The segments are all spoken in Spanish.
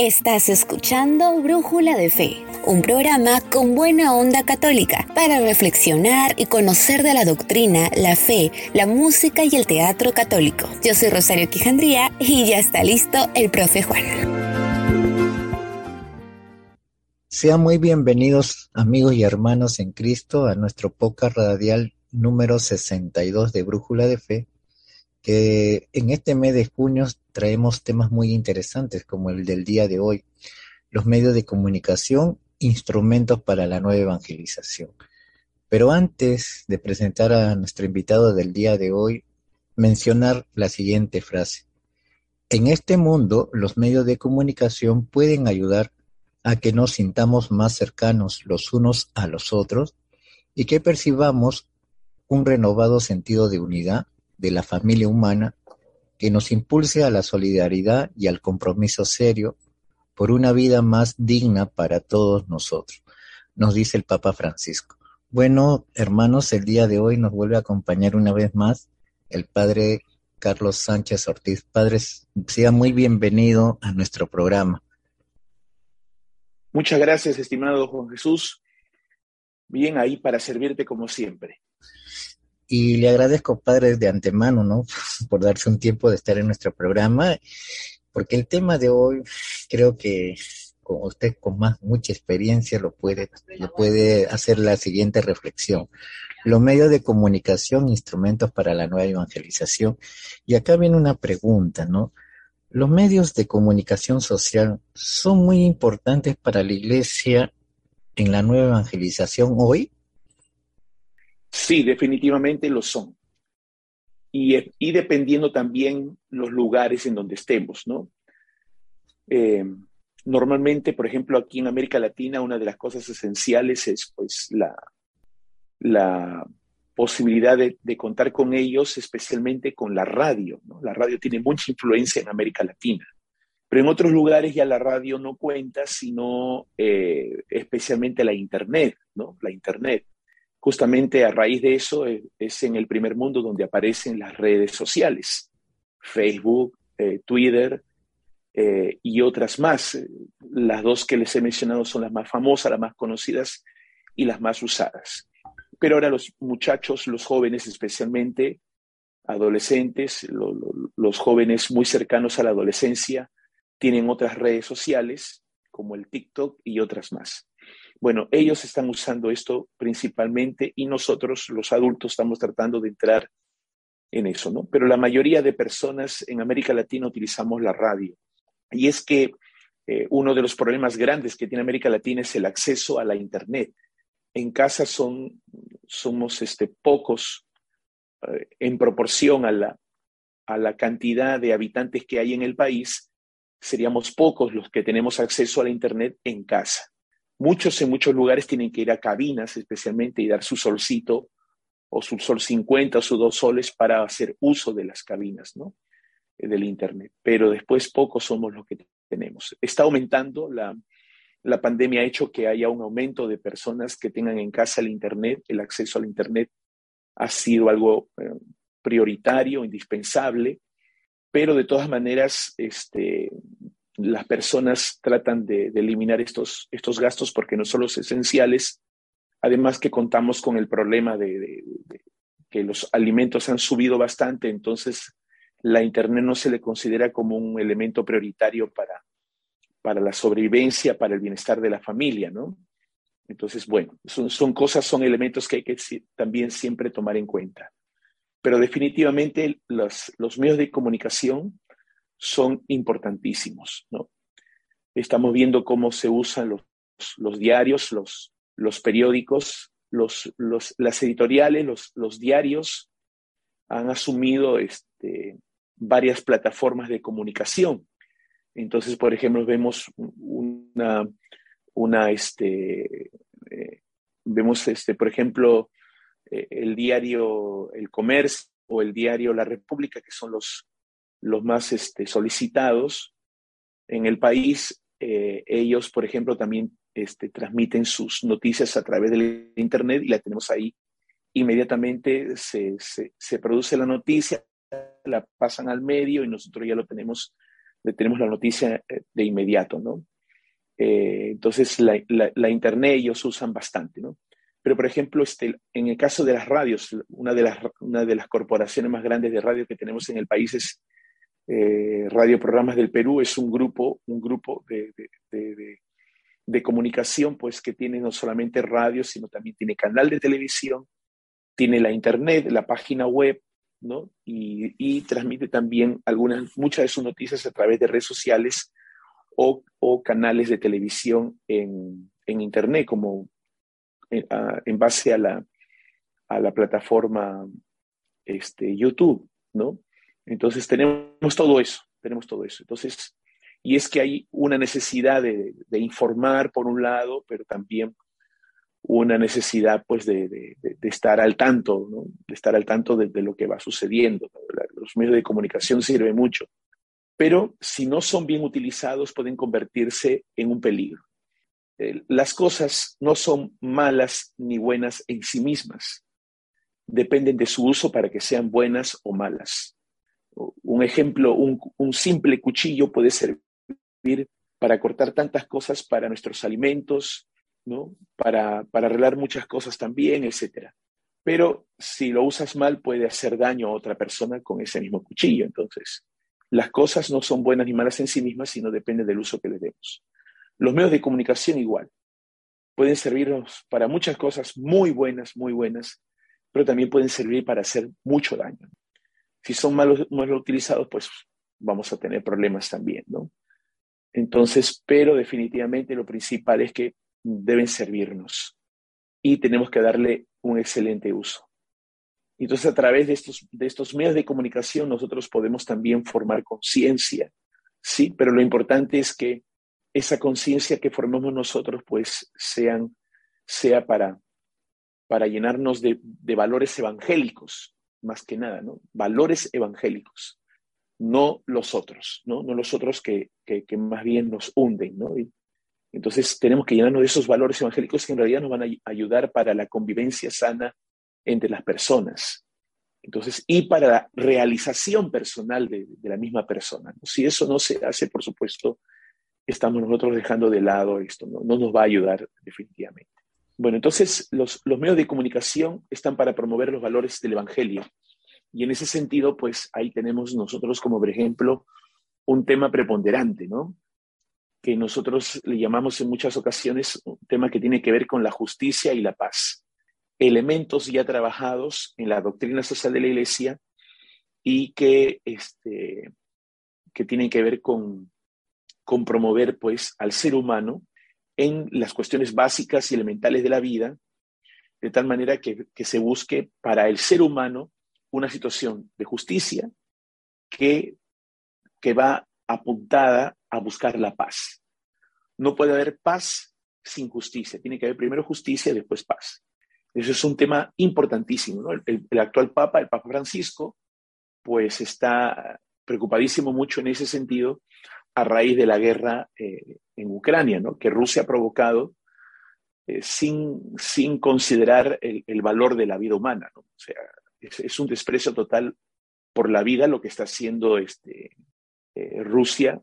Estás escuchando Brújula de Fe, un programa con buena onda católica para reflexionar y conocer de la doctrina, la fe, la música y el teatro católico. Yo soy Rosario Quijandría y ya está listo el profe Juan. Sean muy bienvenidos amigos y hermanos en Cristo a nuestro podcast radial número 62 de Brújula de Fe que en este mes de junio traemos temas muy interesantes como el del día de hoy, los medios de comunicación, instrumentos para la nueva evangelización. Pero antes de presentar a nuestro invitado del día de hoy, mencionar la siguiente frase. En este mundo, los medios de comunicación pueden ayudar a que nos sintamos más cercanos los unos a los otros y que percibamos un renovado sentido de unidad de la familia humana que nos impulse a la solidaridad y al compromiso serio por una vida más digna para todos nosotros, nos dice el Papa Francisco. Bueno, hermanos, el día de hoy nos vuelve a acompañar una vez más el Padre Carlos Sánchez Ortiz. Padres, sea muy bienvenido a nuestro programa. Muchas gracias, estimado Juan Jesús. Bien ahí para servirte como siempre. Y le agradezco, padre, de antemano, ¿no? Por darse un tiempo de estar en nuestro programa, porque el tema de hoy creo que con usted con más mucha experiencia lo puede, lo puede hacer la siguiente reflexión. Los medios de comunicación, instrumentos para la nueva evangelización. Y acá viene una pregunta, ¿no? ¿Los medios de comunicación social son muy importantes para la iglesia en la nueva evangelización hoy? Sí, definitivamente lo son. Y, dependiendo también los lugares en donde estemos, ¿no? Eh, normalmente, por ejemplo, aquí en América Latina, una de las cosas esenciales es pues la, posibilidad de, contar con ellos, especialmente con la radio. ¿no? La radio tiene mucha influencia en América Latina, pero en otros lugares ya la radio no cuenta, sino eh, especialmente la Internet, ¿no? La Internet justamente a raíz de eso es en el primer mundo donde aparecen las redes sociales, Facebook, eh, Twitter eh, y otras más. Las dos que les he mencionado son las más famosas, las más conocidas y las más usadas. Pero ahora los muchachos, los jóvenes especialmente, adolescentes, los jóvenes muy cercanos a la adolescencia, tienen otras redes sociales como el TikTok y otras más. Bueno, ellos están usando esto principalmente y nosotros, los adultos, estamos tratando de entrar en eso, ¿no? Pero la mayoría de personas en América Latina utilizamos la radio. Y es que eh, uno de los problemas grandes que tiene América Latina es el acceso a la Internet. En casa son, somos este, pocos eh, en proporción a la, a la cantidad de habitantes que hay en el país, seríamos pocos los que tenemos acceso a la Internet en casa. Muchos en muchos lugares tienen que ir a cabinas especialmente y dar su solcito o su sol 50 o sus dos soles para hacer uso de las cabinas, ¿no? Eh, del Internet. Pero después pocos somos los que tenemos. Está aumentando, la, la pandemia ha hecho que haya un aumento de personas que tengan en casa el Internet, el acceso al Internet ha sido algo eh, prioritario, indispensable, pero de todas maneras, este, las personas tratan de, eliminar estos, estos gastos porque no son los esenciales, además que contamos con el problema de, que los alimentos han subido bastante, entonces la Internet no se le considera como un elemento prioritario para, para la sobrevivencia, para el bienestar de la familia, ¿no? Entonces, bueno, son, son cosas, son elementos que hay que también siempre tomar en cuenta. Pero definitivamente los, los medios de comunicación son importantísimos. ¿no? Estamos viendo cómo se usan los, los diarios, los, los periódicos, los, los, las editoriales, los, los diarios han asumido este, varias plataformas de comunicación. Entonces, por ejemplo, vemos una, una este, eh, vemos, este, por ejemplo, eh, el diario El Comercio o el diario La República, que son los, los más este, solicitados en el país. Eh, ellos, por ejemplo, también este, transmiten sus noticias a través del Internet y la tenemos ahí. Inmediatamente se, produce la noticia, la pasan al medio y nosotros ya lo tenemos tenemos la noticia eh, de inmediato, ¿no? Eh, entonces, la, la, Internet ellos usan bastante, ¿no? Pero, por ejemplo, este, en el caso de las radios, una de las, una de las corporaciones más grandes de radio que tenemos en el país es eh, Radio Programas del Perú, es un grupo, un grupo de, de, comunicación, pues que tiene no solamente radio, sino también tiene canal de televisión, tiene la Internet, la página web, ¿no? Y, transmite también algunas, muchas de sus noticias a través de redes sociales o, o canales de televisión en, en Internet, como en, eh, en, base a la, a la plataforma este, YouTube, ¿no? Entonces tenemos todo eso, tenemos todo eso. Entonces, y es que hay una necesidad de, informar por un lado, pero también una necesidad pues de, estar al tanto, de estar al tanto de, lo que va sucediendo. Los medios de comunicación sirven mucho, pero si no son bien utilizados pueden convertirse en un peligro. Eh, las cosas no son malas ni buenas en sí mismas, dependen de su uso para que sean buenas o malas. Un ejemplo, un, simple cuchillo puede servir para cortar tantas cosas para nuestros alimentos, ¿no? Para, para arreglar muchas cosas también, etcétera. Pero si lo usas mal, puede hacer daño a otra persona con ese mismo cuchillo. Entonces, las cosas no son buenas ni malas en sí mismas, sino depende del uso que le demos. Los medios de comunicación igual. Pueden servirnos para muchas cosas muy buenas, muy buenas, pero también pueden servir para hacer mucho daño. Si son malos, mal utilizados, pues vamos a tener problemas también, ¿no? Entonces, pero definitivamente lo principal es que deben servirnos y tenemos que darle un excelente uso. Entonces, a través de estos, de estos medios de comunicación, nosotros podemos también formar conciencia, ¿sí? Pero lo importante es que esa conciencia que formemos nosotros, pues, sean, sea para, para llenarnos de, de, valores evangélicos, más que nada, ¿no? Valores evangélicos, no los otros, ¿no? No los otros que, que, más bien nos hunden, ¿no? Y, entonces tenemos que llenarnos de esos valores evangélicos que en realidad nos van a ayudar para la convivencia sana entre las personas. Entonces, y para la realización personal de, de la misma persona. Si eso no se hace, por supuesto, estamos nosotros dejando de lado esto, no, no nos va a ayudar definitivamente. Bueno, entonces los, los medios de comunicación están para promover los valores del Evangelio. Y en ese sentido, pues ahí tenemos nosotros como, por ejemplo, un tema preponderante, ¿no? que nosotros le llamamos en muchas ocasiones un tema que tiene que ver con la justicia y la paz. Elementos ya trabajados en la doctrina social de la Iglesia y que, este, que tienen que ver con, con promover pues, al ser humano en las cuestiones básicas y elementales de la vida, de tal manera que, que se busque para el ser humano una situación de justicia que, que va apuntada a buscar la paz. No puede haber paz sin justicia. Tiene que haber primero justicia después paz. Eso es un tema importantísimo. El, actual Papa, el Papa Francisco, pues está preocupadísimo mucho en ese sentido a raíz de la guerra eh, en Ucrania, ¿no? que Rusia ha provocado eh, sin, sin considerar el, el, valor de la vida humana. ¿no? O sea, es, es, un desprecio total por la vida lo que está haciendo este, eh, Rusia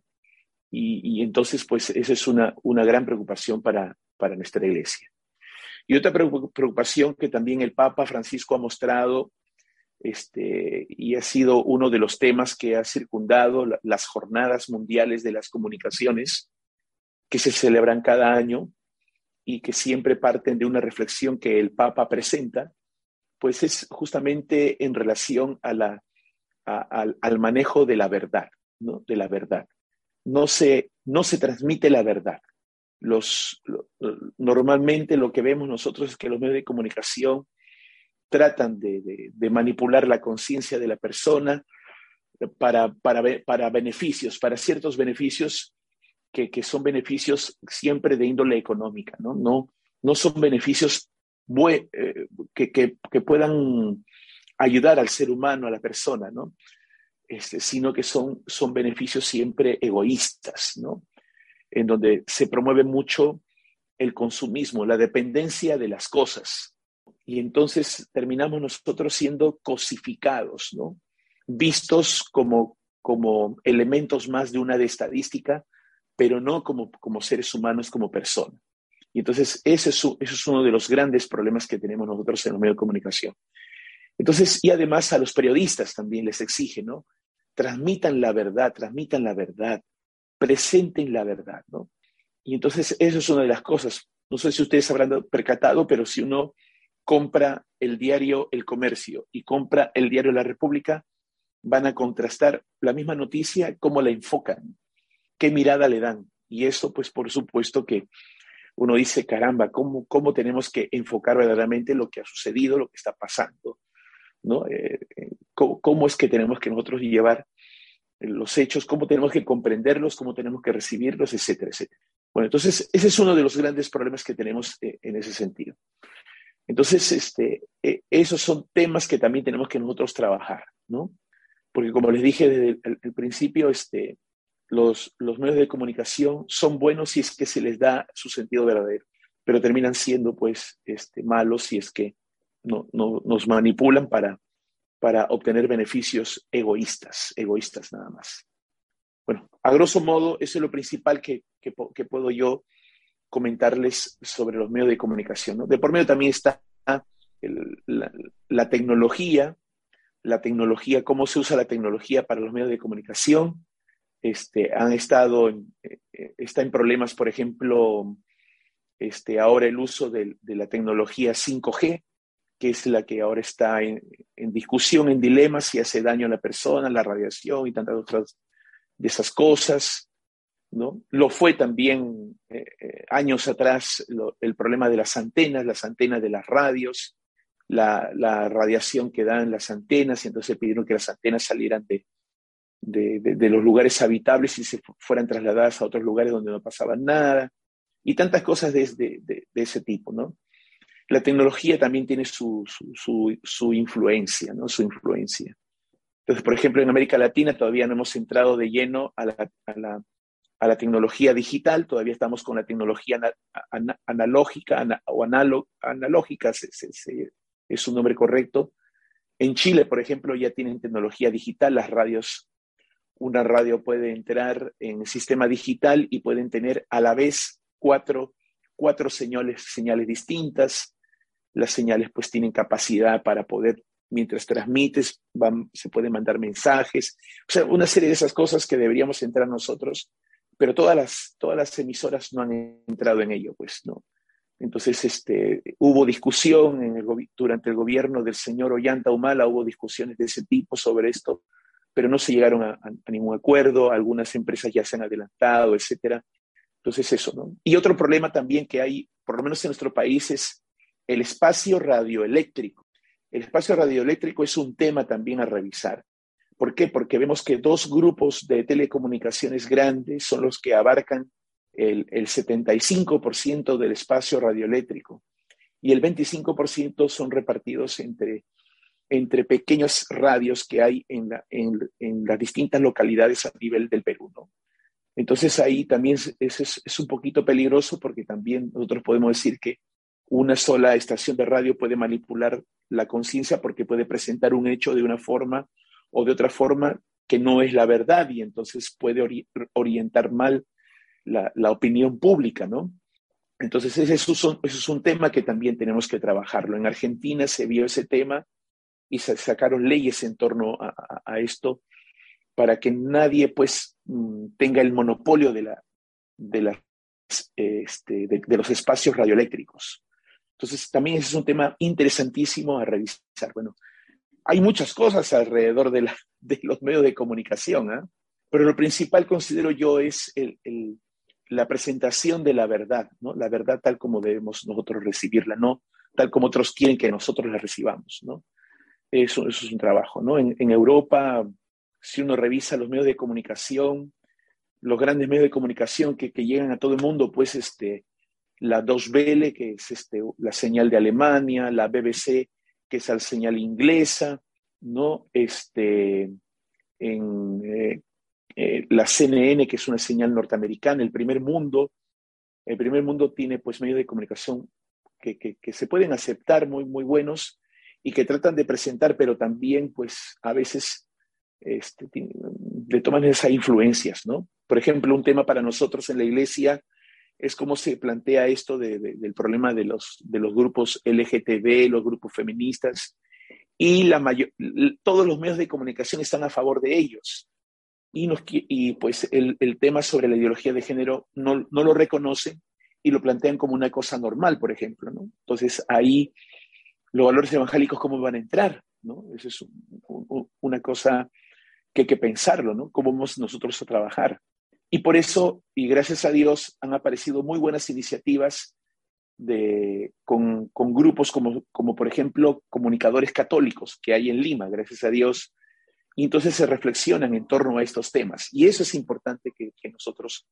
y, entonces, pues, esa es una, una gran preocupación para, para nuestra iglesia. Y otra preocupación que también el Papa Francisco ha mostrado este, y ha sido uno de los temas que ha circundado las jornadas mundiales de las comunicaciones que se celebran cada año y que siempre parten de una reflexión que el Papa presenta, pues es justamente en relación a la, al, manejo de la verdad, ¿no? De la verdad no se, no se transmite la verdad. Los, lo, normalmente lo que vemos nosotros es que los medios de comunicación tratan de, manipular la conciencia de la persona para, para, para, beneficios, para ciertos beneficios que, que, son beneficios siempre de índole económica, ¿no? No, no son beneficios eh, que, que, que, puedan ayudar al ser humano, a la persona, ¿no? este, sino que son, son beneficios siempre egoístas, ¿no? En donde se promueve mucho el consumismo, la dependencia de las cosas. Y entonces terminamos nosotros siendo cosificados, ¿no? Vistos como, como elementos más de una de estadística, pero no como, como seres humanos, como personas. Y entonces ese es, eso es uno de los grandes problemas que tenemos nosotros en los medios de comunicación. Entonces, y además a los periodistas también les exige, ¿no? Transmitan la verdad, transmitan la verdad, presenten la verdad, ¿no? Y entonces eso es una de las cosas. No sé si ustedes habrán percatado, pero si uno compra el diario El Comercio y compra el diario La República, van a contrastar la misma noticia, cómo la enfocan, qué mirada le dan. Y eso, pues, por supuesto que uno dice, caramba, ¿cómo, cómo tenemos que enfocar verdaderamente lo que ha sucedido, lo que está pasando? ¿no? Eh, eh, ¿cómo, es que tenemos que nosotros llevar los hechos, cómo tenemos que comprenderlos, cómo tenemos que recibirlos, etcétera, etcétera. Bueno, entonces ese es uno de los grandes problemas que tenemos eh, en ese sentido. Entonces, este, esos son temas que también tenemos que nosotros trabajar, ¿no? Porque como les dije desde el, principio, este, los, los, medios de comunicación son buenos si es que se les da su sentido verdadero, pero terminan siendo pues este, malos si es que no, nos manipulan para, para obtener beneficios egoístas, egoístas nada más. Bueno, a grosso modo, eso es lo principal que, que, puedo yo comentarles sobre los medios de comunicación. De por medio también está la, tecnología, la tecnología, cómo se usa la tecnología para los medios de comunicación. Este, han estado, en, eh, está en problemas, por ejemplo, este, ahora el uso de, la tecnología 5G, que es la que ahora está en, discusión, en dilema, si hace daño a la persona, la radiación y tantas otras de esas cosas. Lo fue también eh, eh, años atrás el problema de las antenas, las antenas de las radios, la, radiación que dan las antenas, y entonces pidieron que las antenas salieran de, los lugares habitables y se fueran trasladadas a otros lugares donde no pasaba nada, y tantas cosas de, ese tipo, ¿no? la tecnología también tiene su, su, influencia, ¿no? Su influencia. Entonces, por ejemplo, en América Latina todavía no hemos entrado de lleno a a la, tecnología digital, todavía estamos con la tecnología analógica o analógica, es su nombre correcto. En Chile, por ejemplo, ya tienen tecnología digital, las radios, una radio puede entrar en sistema digital y pueden tener a la vez cuatro, cuatro señales, señales distintas, las señales pues tienen capacidad para poder, mientras transmites, se pueden mandar mensajes, o sea, una serie de esas cosas que deberíamos entrar nosotros, pero todas las, todas las emisoras no han entrado en ello, pues, ¿no? Entonces, este, hubo discusión durante el gobierno del señor Ollanta Humala, hubo discusiones de ese tipo sobre esto, pero no se llegaron a, a, ningún acuerdo, algunas empresas ya se han adelantado, etcétera. Entonces, eso, ¿no? Y otro problema también que hay, por lo menos en nuestro país, es el espacio radioeléctrico. El espacio radioeléctrico es un tema también a revisar. ¿Por qué? Porque vemos que dos grupos de telecomunicaciones grandes son los que abarcan el, 75% del espacio radioeléctrico y el 25% son repartidos entre, entre pequeños radios que hay en, las distintas localidades a nivel del Perú. Entonces ahí también es un poquito peligroso porque también nosotros podemos decir que una sola estación de radio puede manipular la conciencia porque puede presentar un hecho de una forma o de otra forma que no es la verdad y entonces puede orientar mal la, opinión pública, ¿no? Entonces ese es, un, tema que también tenemos que trabajarlo. En Argentina se vio ese tema y se sacaron leyes en torno a, esto para que nadie pues mm, tenga el monopolio de, la, este, de los espacios radioeléctricos. Entonces, también ese es un tema interesantísimo a revisar. Bueno, hay muchas cosas alrededor de, los medios de comunicación, ¿ah? pero lo principal considero yo es la presentación de la verdad. La verdad tal como debemos nosotros recibirla, no tal como otros quieren que nosotros la recibamos, ¿no? Eso, es un trabajo, ¿no? En, Europa, si uno revisa los medios de comunicación, los grandes medios de comunicación que, llegan a todo el mundo, pues este, la 2BL, que es este, la señal de Alemania, la BBC, que es la señal inglesa, ¿no? Este, en eh, eh, la CNN, que es una señal norteamericana, el primer mundo. El primer mundo tiene pues medios de comunicación que, que, se pueden aceptar muy, muy buenos y que tratan de presentar, pero también pues a veces este, de todas maneras hay influencias, ¿no? Por ejemplo, un tema para nosotros en la iglesia es cómo se plantea esto del problema de los, de los grupos LGTB, los grupos feministas, y la mayor, todos los medios de comunicación están a favor de ellos. Y, nos, y pues el, el, tema sobre la ideología de género no, no, lo reconocen y lo plantean como una cosa normal, por ejemplo. ¿no? Entonces ahí los valores evangélicos, ¿cómo van a entrar? ¿no? Esa es una cosa que hay que pensarlo, ¿no? ¿Cómo vamos nosotros a trabajar? Y por eso, y gracias a Dios, han aparecido muy buenas iniciativas de, con, con grupos como, como, por ejemplo, comunicadores católicos que hay en Lima, gracias a Dios. Y entonces se reflexionan en torno a estos temas. Y eso es importante que, nosotros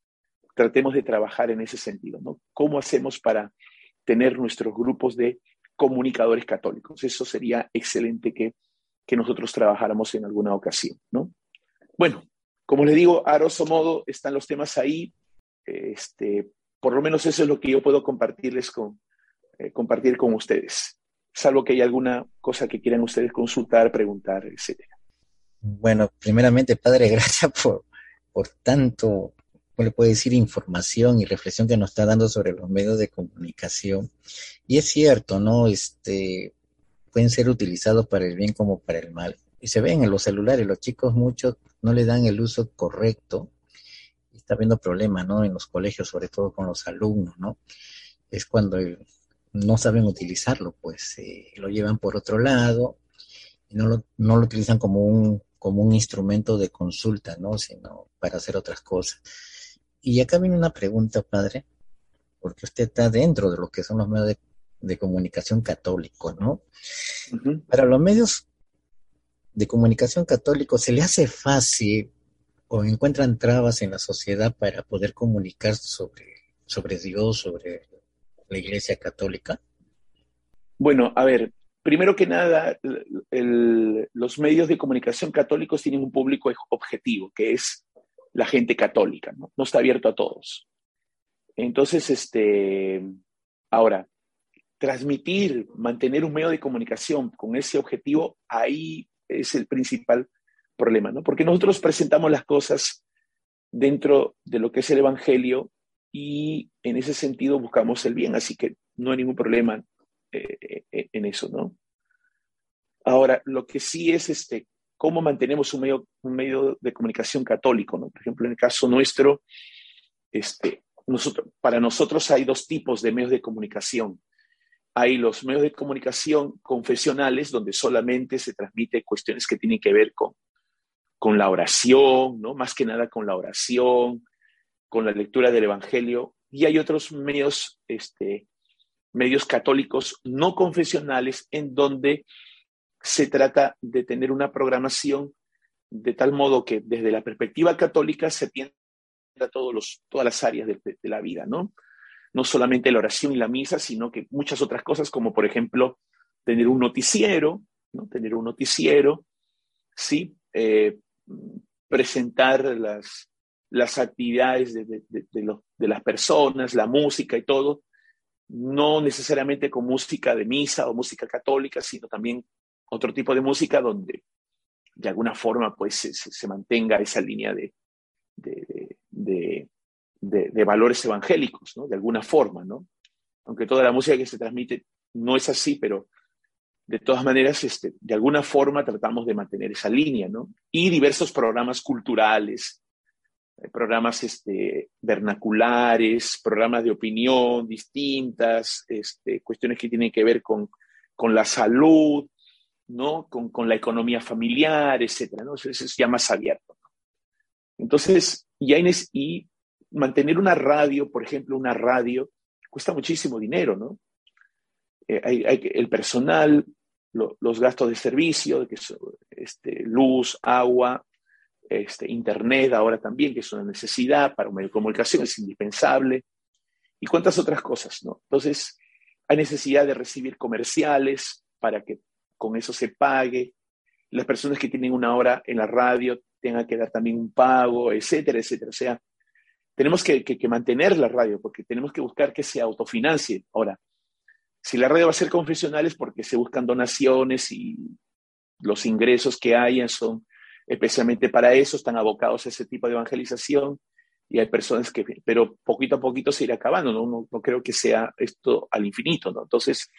tratemos de trabajar en ese sentido, ¿no? ¿Cómo hacemos para tener nuestros grupos de comunicadores católicos? Eso sería excelente que, que nosotros trabajáramos en alguna ocasión, ¿no? Bueno, como les digo, a grosso modo están los temas ahí. Este, por lo menos eso es lo que yo puedo compartirles con, eh, compartir con ustedes, salvo que haya alguna cosa que quieran ustedes consultar, preguntar, etcétera. Bueno, primeramente, Padre, gracias por, por tanto, ¿cómo le puedo decir? Información y reflexión que nos está dando sobre los medios de comunicación. Y es cierto, ¿no? Este, pueden ser utilizados para el bien como para el mal. Y se ven en los celulares, los chicos muchos no le dan el uso correcto está habiendo problemas, ¿no? En los colegios, sobre todo con los alumnos, ¿no? Es cuando no saben utilizarlo, pues eh, lo llevan por otro lado y no lo, no lo utilizan como un, como un instrumento de consulta, ¿no? Sino para hacer otras cosas. Y acá viene una pregunta, padre, porque usted está dentro de lo que son los medios de, comunicación católicos, ¿no? Para los medios de comunicación católicos, ¿se le hace fácil o encuentran trabas en la sociedad para poder comunicar sobre, sobre Dios, sobre la Iglesia Católica? Bueno, a ver, primero que nada, los medios de comunicación católicos tienen un público objetivo, que es la gente católica, ¿no? No está abierto a todos. Entonces, este, ahora, transmitir, mantener un medio de comunicación con ese objetivo, ahí es el principal problema, ¿no? Porque nosotros presentamos las cosas dentro de lo que es el Evangelio y en ese sentido buscamos el bien, así que no hay ningún problema eh, eh, en eso, ¿no? Ahora, lo que sí es este, cómo mantenemos un medio, un medio de comunicación católico, ¿no? Por ejemplo, en el caso nuestro, este, nosotros, para nosotros hay dos tipos de medios de comunicación. Hay los medios de comunicación confesionales, donde solamente se transmite cuestiones que tienen que ver con con la oración, ¿no? Más que nada con la oración, con la lectura del Evangelio. Y hay otros medios, este, medios católicos no confesionales en donde se trata de tener una programación de tal modo que desde la perspectiva católica se atienda todos los, todas las áreas de, la vida, ¿no? No solamente la oración y la misa, sino que muchas otras cosas, como por ejemplo tener un noticiero, ¿no? Tener un noticiero, ¿sí? Eh, presentar las, las actividades de, de, de, las personas, la música y todo, no necesariamente con música de misa o música católica, sino también otro tipo de música donde de alguna forma pues se, se mantenga esa línea de, valores evangélicos, ¿no? De alguna forma, ¿no? Aunque toda la música que se transmite no es así, pero de todas maneras, este, de alguna forma tratamos de mantener esa línea, ¿no? Y diversos programas culturales, eh, programas este, vernaculares, programas de opinión distintas, este, cuestiones que tienen que ver con, con la salud, ¿no? Con, con, la economía familiar, etcétera, ¿no? Eso, es ya más abierto. Entonces, y, y mantener una radio, por ejemplo, una radio, cuesta muchísimo dinero, ¿no? Eh, hay, el personal, los gastos de servicio, que este, luz, agua, este, internet ahora también, que es una necesidad para un comunicación, es indispensable, y cuántas otras cosas, ¿no? Entonces, hay necesidad de recibir comerciales para que con eso se pague, las personas que tienen una hora en la radio tengan que dar también un pago, etcétera, etcétera. O sea, tenemos que, que, que mantener la radio porque tenemos que buscar que se autofinancie. Ahora, si la radio va a ser confesional es porque se buscan donaciones y los ingresos que hayan son especialmente para eso, están abocados a ese tipo de evangelización y hay personas que, pero poquito a poquito se irá acabando, ¿no? No, creo que sea esto al infinito, ¿no? Entonces,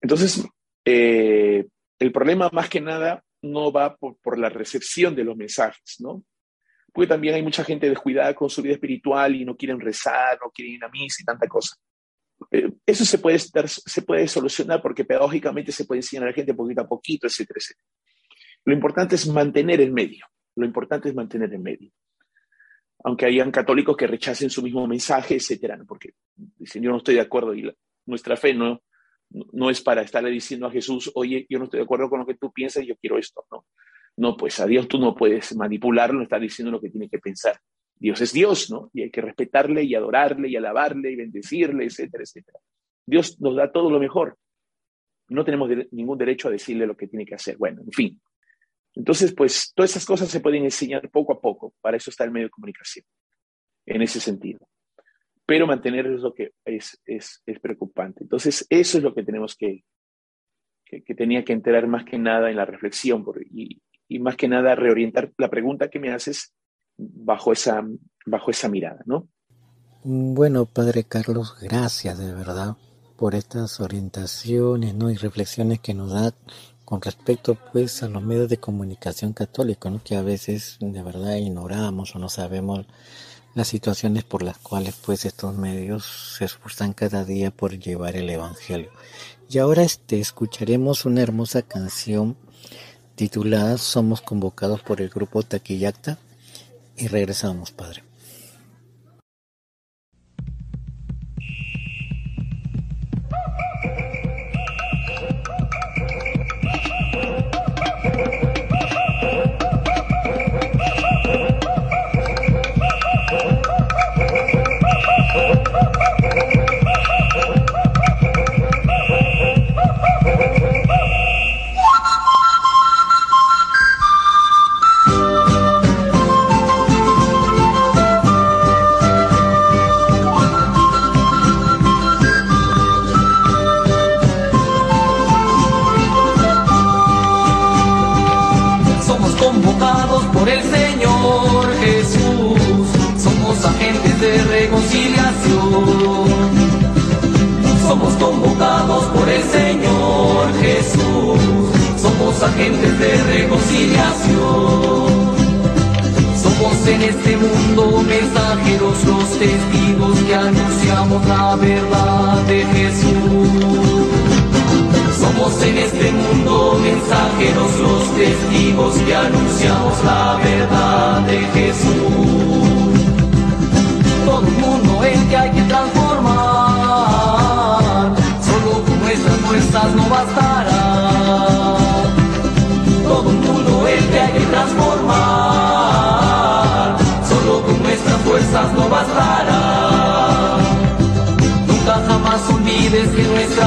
entonces eh, el problema más que nada no va por, por, la recepción de los mensajes, ¿no? Porque también hay mucha gente descuidada con su vida espiritual y no quieren rezar, no quieren ir a misa y tanta cosa. Eh, eso se puede, se puede solucionar porque pedagógicamente se puede enseñar a la gente poquito a poquito, etcétera, etcétera. Lo importante es mantener el medio. Lo importante es mantener el medio. Aunque hayan católicos que rechacen su mismo mensaje, etcétera, porque dicen yo no estoy de acuerdo y nuestra fe no, no es para estarle diciendo a Jesús, oye, yo no estoy de acuerdo con lo que tú piensas, yo quiero esto, no. No, pues a Dios tú no puedes manipularlo, está diciendo lo que tiene que pensar. Dios es Dios, ¿no? Y hay que respetarle y adorarle y alabarle y bendecirle, etcétera, etcétera. Dios nos da todo lo mejor. No tenemos ningún derecho a decirle lo que tiene que hacer. Bueno, en fin, entonces, pues todas esas cosas se pueden enseñar poco a poco. Para eso está el medio de comunicación, en ese sentido. Pero mantener es lo que es, es, es preocupante. Entonces, eso es lo que tenemos que, que, tenía que enterar más que nada en la reflexión y, y, más que nada reorientar la pregunta que me haces bajo esa, bajo esa mirada, ¿no? Bueno, Padre Carlos, gracias de verdad por estas orientaciones ¿no? y reflexiones que nos da con respecto pues a los medios de comunicación católicos, ¿no? que a veces de verdad ignoramos o no sabemos las situaciones por las cuales pues estos medios se esfuerzan cada día por llevar el evangelio. Y ahora este escucharemos una hermosa canción titulada Somos convocados por el grupo Taquillacta y regresamos, Padre.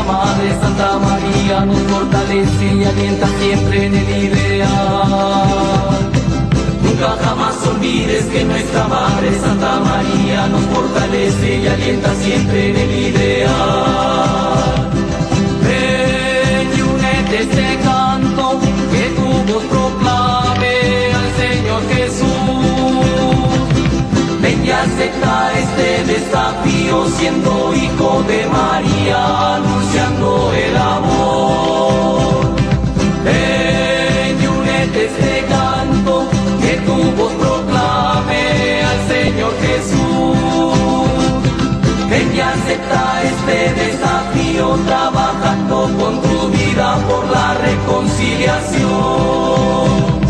Madre Santa María nos fortalece y alienta siempre en el ideal. Nunca jamás olvides que nuestra Madre Santa María nos fortalece y alienta siempre en el ideal. Ven y únete este canto proclame al Señor Jesús. Acepta este desafío siendo hijo de María, anunciando el amor. Ven y únete este canto, que tu voz proclame al Señor Jesús. Ven y acepta este desafío trabajando con tu vida por la reconciliación.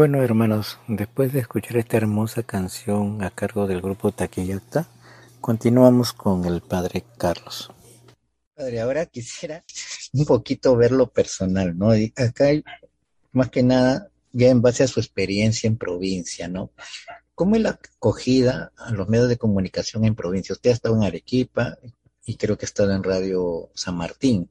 Bueno, hermanos, después de escuchar esta hermosa canción a cargo del grupo Taquillata, continuamos con el padre Carlos. Padre, ahora quisiera un poquito ver lo personal, ¿no? acá hay, más que nada, ya en base a su experiencia en provincia, ¿no? ¿Cómo es la acogida a los medios de comunicación en provincia? Usted ha estado en Arequipa y creo que ha estado en Radio San Martín.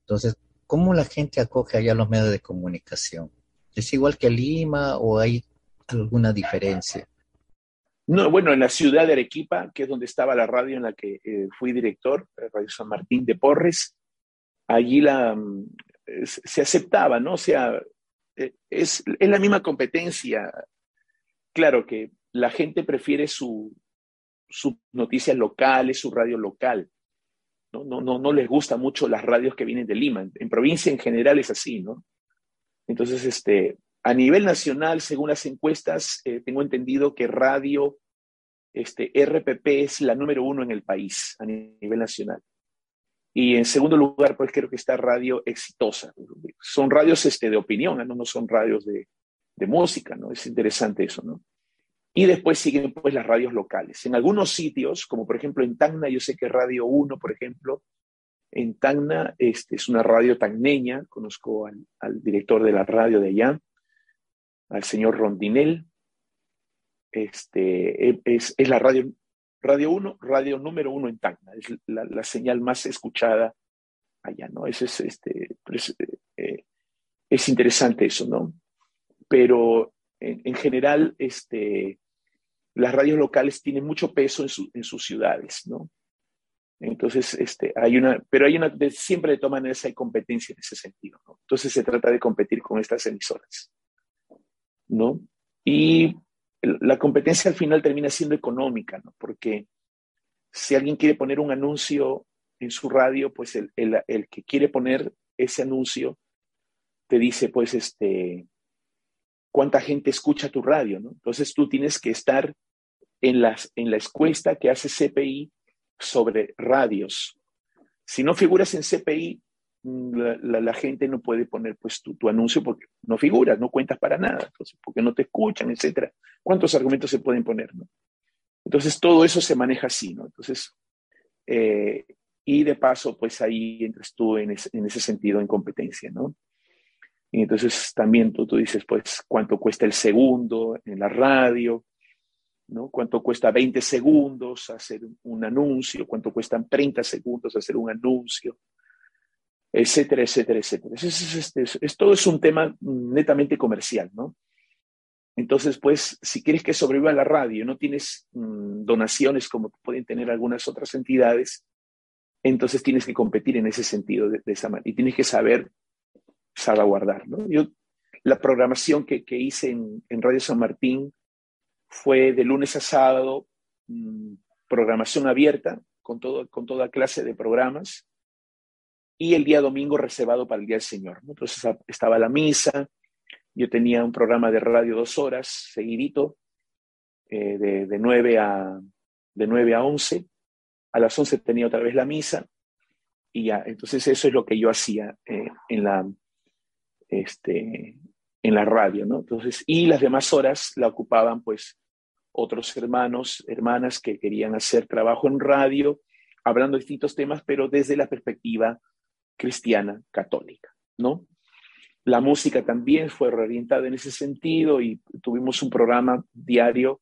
Entonces, ¿cómo la gente acoge allá los medios de comunicación? ¿Es igual que Lima o hay alguna diferencia? No, bueno, en la ciudad de Arequipa, que es donde estaba la radio en la que eh, fui director, Radio San Martín de Porres, allí la, mm, se aceptaba, ¿no? O sea, eh, es, es, la misma competencia. Claro que la gente prefiere sus noticias locales, su radio local. ¿no? No, no, no les gusta mucho las radios que vienen de Lima. En provincia en general es así, ¿no? Entonces, este, a nivel nacional, según las encuestas, eh, tengo entendido que radio este, RPP es la número uno en el país a nivel nacional. Y en segundo lugar, pues creo que está Radio Exitosa. Son radios este, de opinión, ¿no? no son radios de, de música, ¿no? Es interesante eso, ¿no? Y después siguen pues las radios locales. En algunos sitios, como por ejemplo en Tacna, yo sé que Radio 1, por ejemplo, en Tacna, este, es una radio tagneña, conozco al, director de la radio de allá, al señor Rondinel, este, e, es, la radio, radio 1, radio número uno en Tacna, es la, señal más escuchada allá, ¿no? Eso es, este, pues, eh, es interesante eso, ¿no? Pero en, general, este, las radios locales tienen mucho peso en, en sus ciudades, ¿no? Entonces, este, hay una, pero hay una, siempre maneras hay competencia en ese sentido. Entonces se trata de competir con estas emisoras, ¿no? Y la competencia al final termina siendo económica, ¿no? Porque si alguien quiere poner un anuncio en su radio, pues el, el, el que quiere poner ese anuncio te dice, pues, este, cuánta gente escucha tu radio, ¿no? Entonces tú tienes que estar en, las, en la encuesta que hace CPI sobre radios. Si no figuras en CPI, mm, la, gente no puede poner pues tu, anuncio porque no figuras, no cuentas para nada, porque no te escuchan, etcétera. ¿Cuántos argumentos se pueden poner? Entonces, todo eso se maneja así, ¿no? Entonces, eh, y de paso, pues ahí entras tú en en ese sentido en competencia, ¿no? Y entonces también tú, tú dices, pues, cuánto cuesta el segundo en la radio, ¿no? ¿Cuánto cuesta 20 segundos hacer un anuncio? ¿Cuánto cuestan 30 segundos hacer un anuncio? Etcétera, etcétera, etcétera. Es, todo es un tema netamente comercial, ¿no? Entonces, pues, si quieres que sobreviva la radio, no tienes mm, donaciones como pueden tener algunas otras entidades, entonces tienes que competir en ese sentido de, esa manera y tienes que saber salvaguardar, ¿no? Yo, la programación que, hice en, en Radio San Martín, fue de lunes a sábado mm, programación abierta con, todo, con toda clase de programas y el día domingo reservado para el Día del Señor. Entonces estaba la misa, yo tenía un programa de radio dos horas, seguidito, eh, de, de, 9 a, de 9 a 11. A las 11 tenía otra vez la misa y ya, entonces eso es lo que yo hacía eh, en, la, este, en la radio, ¿no? Entonces, y las demás horas la ocupaban pues otros hermanos, hermanas que querían hacer trabajo en radio, hablando de distintos temas, pero desde la perspectiva cristiana católica, ¿no? La música también fue reorientada en ese sentido y tuvimos un programa diario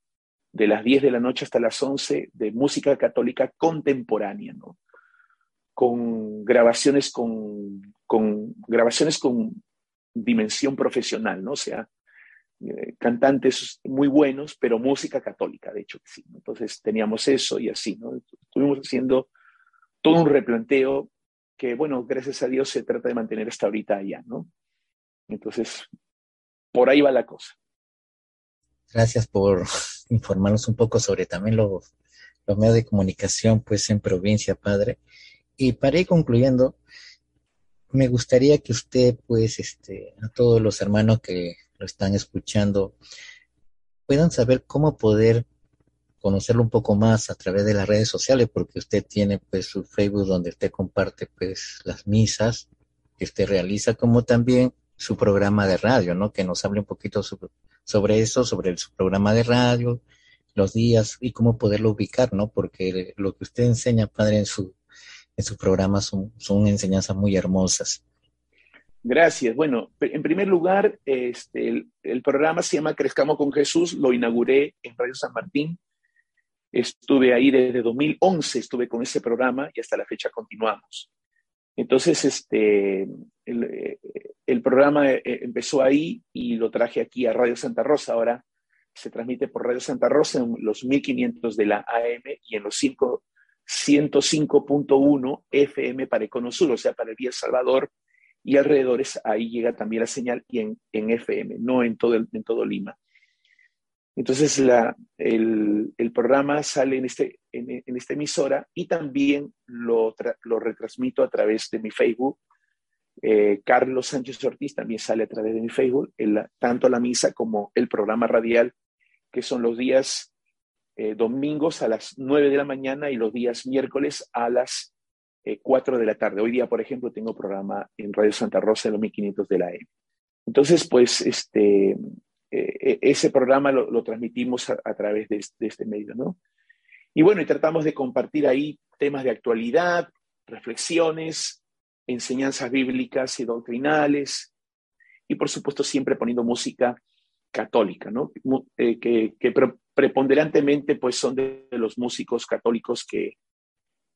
de las 10 de la noche hasta las 11 de música católica contemporánea, ¿no? Con grabaciones con, con grabaciones con dimensión profesional, ¿no? O sea, eh, cantantes muy buenos, pero música católica, de hecho que sí. Entonces teníamos eso y así, ¿no? Estuvimos haciendo todo un replanteo que, bueno, gracias a Dios se trata de mantener hasta ahorita allá, ¿no? Entonces, por ahí va la cosa. Gracias por informarnos un poco sobre también los, los medios de comunicación, pues, en provincia, padre. Y para ir concluyendo, me gustaría que usted, pues, este, a todos los hermanos que lo están escuchando, puedan saber cómo poder conocerlo un poco más a través de las redes sociales, porque usted tiene pues su Facebook donde usted comparte pues las misas que usted realiza, como también su programa de radio, ¿no? Que nos hable un poquito sobre, eso, sobre su programa de radio, los días y cómo poderlo ubicar, ¿no? Porque lo que usted enseña, padre, en su, en su programa son, son enseñanzas muy hermosas. Gracias. Bueno, en primer lugar, este, el, programa se llama Crezcamos con Jesús, lo inauguré en Radio San Martín. Estuve ahí desde 2011, estuve con ese programa y hasta la fecha continuamos. Entonces, este, el, programa eh, empezó ahí y lo traje aquí a Radio Santa Rosa. Ahora se transmite por Radio Santa Rosa en los 1500 de la AM y en los 105.1 FM para Econosur, o sea, para el Salvador y alrededores, ahí llega también la señal y en, en FM, no en todo, en todo Lima. Entonces la, el, el, programa sale en, este, en, en, esta emisora y también lo, lo retransmito a través de mi Facebook. Eh, Carlos Sánchez Ortiz también sale a través de mi Facebook, tanto la misa como el programa radial, que son los días eh, domingos a las 9 de la mañana y los días miércoles a las 4 eh, de la tarde. Hoy día, por ejemplo, tengo programa en Radio Santa Rosa de los 1500 de la E. Entonces, pues, este, eh, e, ese programa lo, transmitimos a, través de, este medio, ¿no? Y bueno, y tratamos de compartir ahí temas de actualidad, reflexiones, enseñanzas bíblicas y doctrinales, y por supuesto siempre poniendo música católica, ¿no? Eh, que preponderantemente pues son de los músicos católicos que,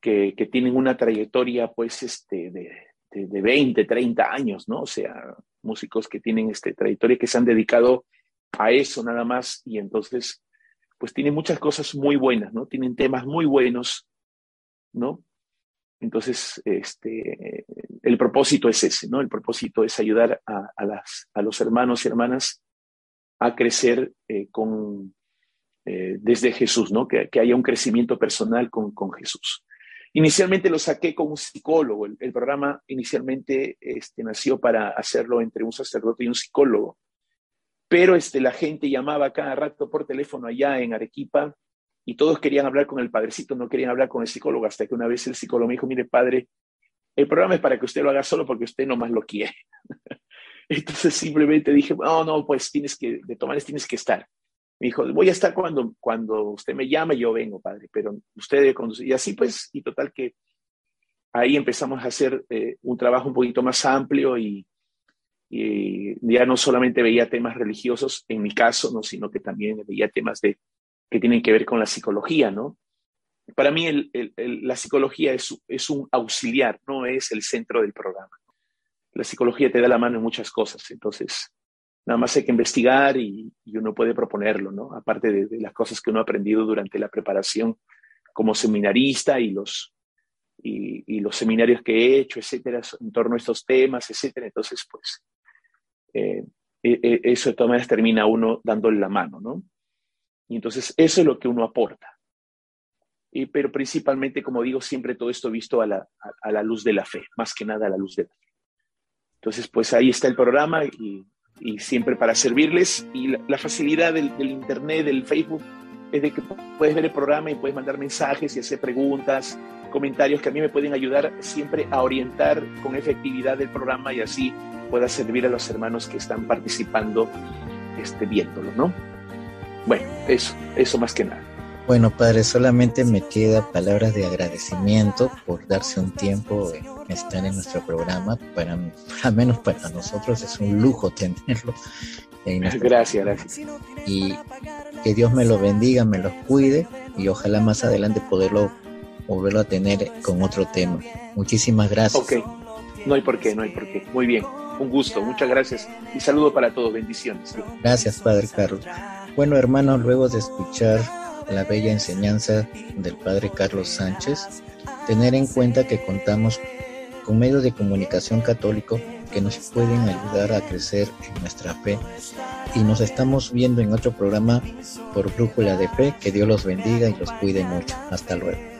que, tienen una trayectoria, pues, este, de, de, 20, 30 años, ¿no? O sea, músicos que tienen este, trayectoria que se han dedicado a eso nada más y entonces, pues, tienen muchas cosas muy buenas, ¿no? Tienen temas muy buenos, ¿no? Entonces, este, el propósito es ese, ¿no? El propósito es ayudar a, a, las, a los hermanos y hermanas a crecer eh, con, eh, desde Jesús, ¿no? Que, que, haya un crecimiento personal con, con Jesús. Inicialmente lo saqué como un psicólogo. El, programa inicialmente este, nació para hacerlo entre un sacerdote y un psicólogo. Pero este, la gente llamaba cada rato por teléfono allá en Arequipa y todos querían hablar con el padrecito, no querían hablar con el psicólogo, hasta que una vez el psicólogo me dijo, mire padre, el programa es para que usted lo haga solo porque usted nomás lo quiere. Entonces simplemente dije, no, no, pues tienes que, de tomar tienes que estar. Me dijo, voy a estar cuando, cuando usted me llame, yo vengo, padre, pero usted debe conducir. Y así pues, y total que ahí empezamos a hacer eh, un trabajo un poquito más amplio y, ya no solamente veía temas religiosos, en mi caso, ¿no? sino que también veía temas de, que tienen que ver con la psicología, ¿no? Para mí la psicología es un auxiliar, no es el centro del programa. La psicología te da la mano en muchas cosas, entonces Nada más hay que investigar y, uno puede proponerlo, ¿no? Aparte de, las cosas que uno ha aprendido durante la preparación como seminarista y los, y, los seminarios que he hecho, etcétera, en torno a estos temas, etcétera. Entonces, pues, eh, e, e, eso de todas maneras termina uno dándole la mano, ¿no? Y entonces eso es lo que uno aporta. Y, pero principalmente, como digo, siempre todo esto visto a la, a la luz de la fe, más que nada a la luz de la fe. Entonces, pues ahí está el programa y y siempre para servirles. Y la, facilidad del, Internet, del Facebook, es de que puedes ver el programa y puedes mandar mensajes y hacer preguntas, comentarios que a mí me pueden ayudar siempre a orientar con efectividad el programa y así pueda servir a los hermanos que están participando este, viéndolo, ¿no? Bueno, eso, eso más que nada. Bueno, padre, solamente me queda palabras de agradecimiento por darse un tiempo en estar en nuestro programa. Para, al menos para nosotros es un lujo tenerlo. gracias, gracias. Y que Dios me lo bendiga, me lo cuide y ojalá más adelante poderlo volverlo a tener con otro tema. Muchísimas gracias. Ok, no hay por qué, no hay por qué. Muy bien, un gusto, muchas gracias y saludo para todos, bendiciones. Gracias, Padre Carlos. Bueno, hermanos, luego de escuchar la bella enseñanza del Padre Carlos Sánchez, tener en cuenta que contamos con medios de comunicación católico que nos pueden ayudar a crecer en nuestra fe. Y nos estamos viendo en otro programa por Brújula de Fe. Que Dios los bendiga y los cuide mucho. Hasta luego.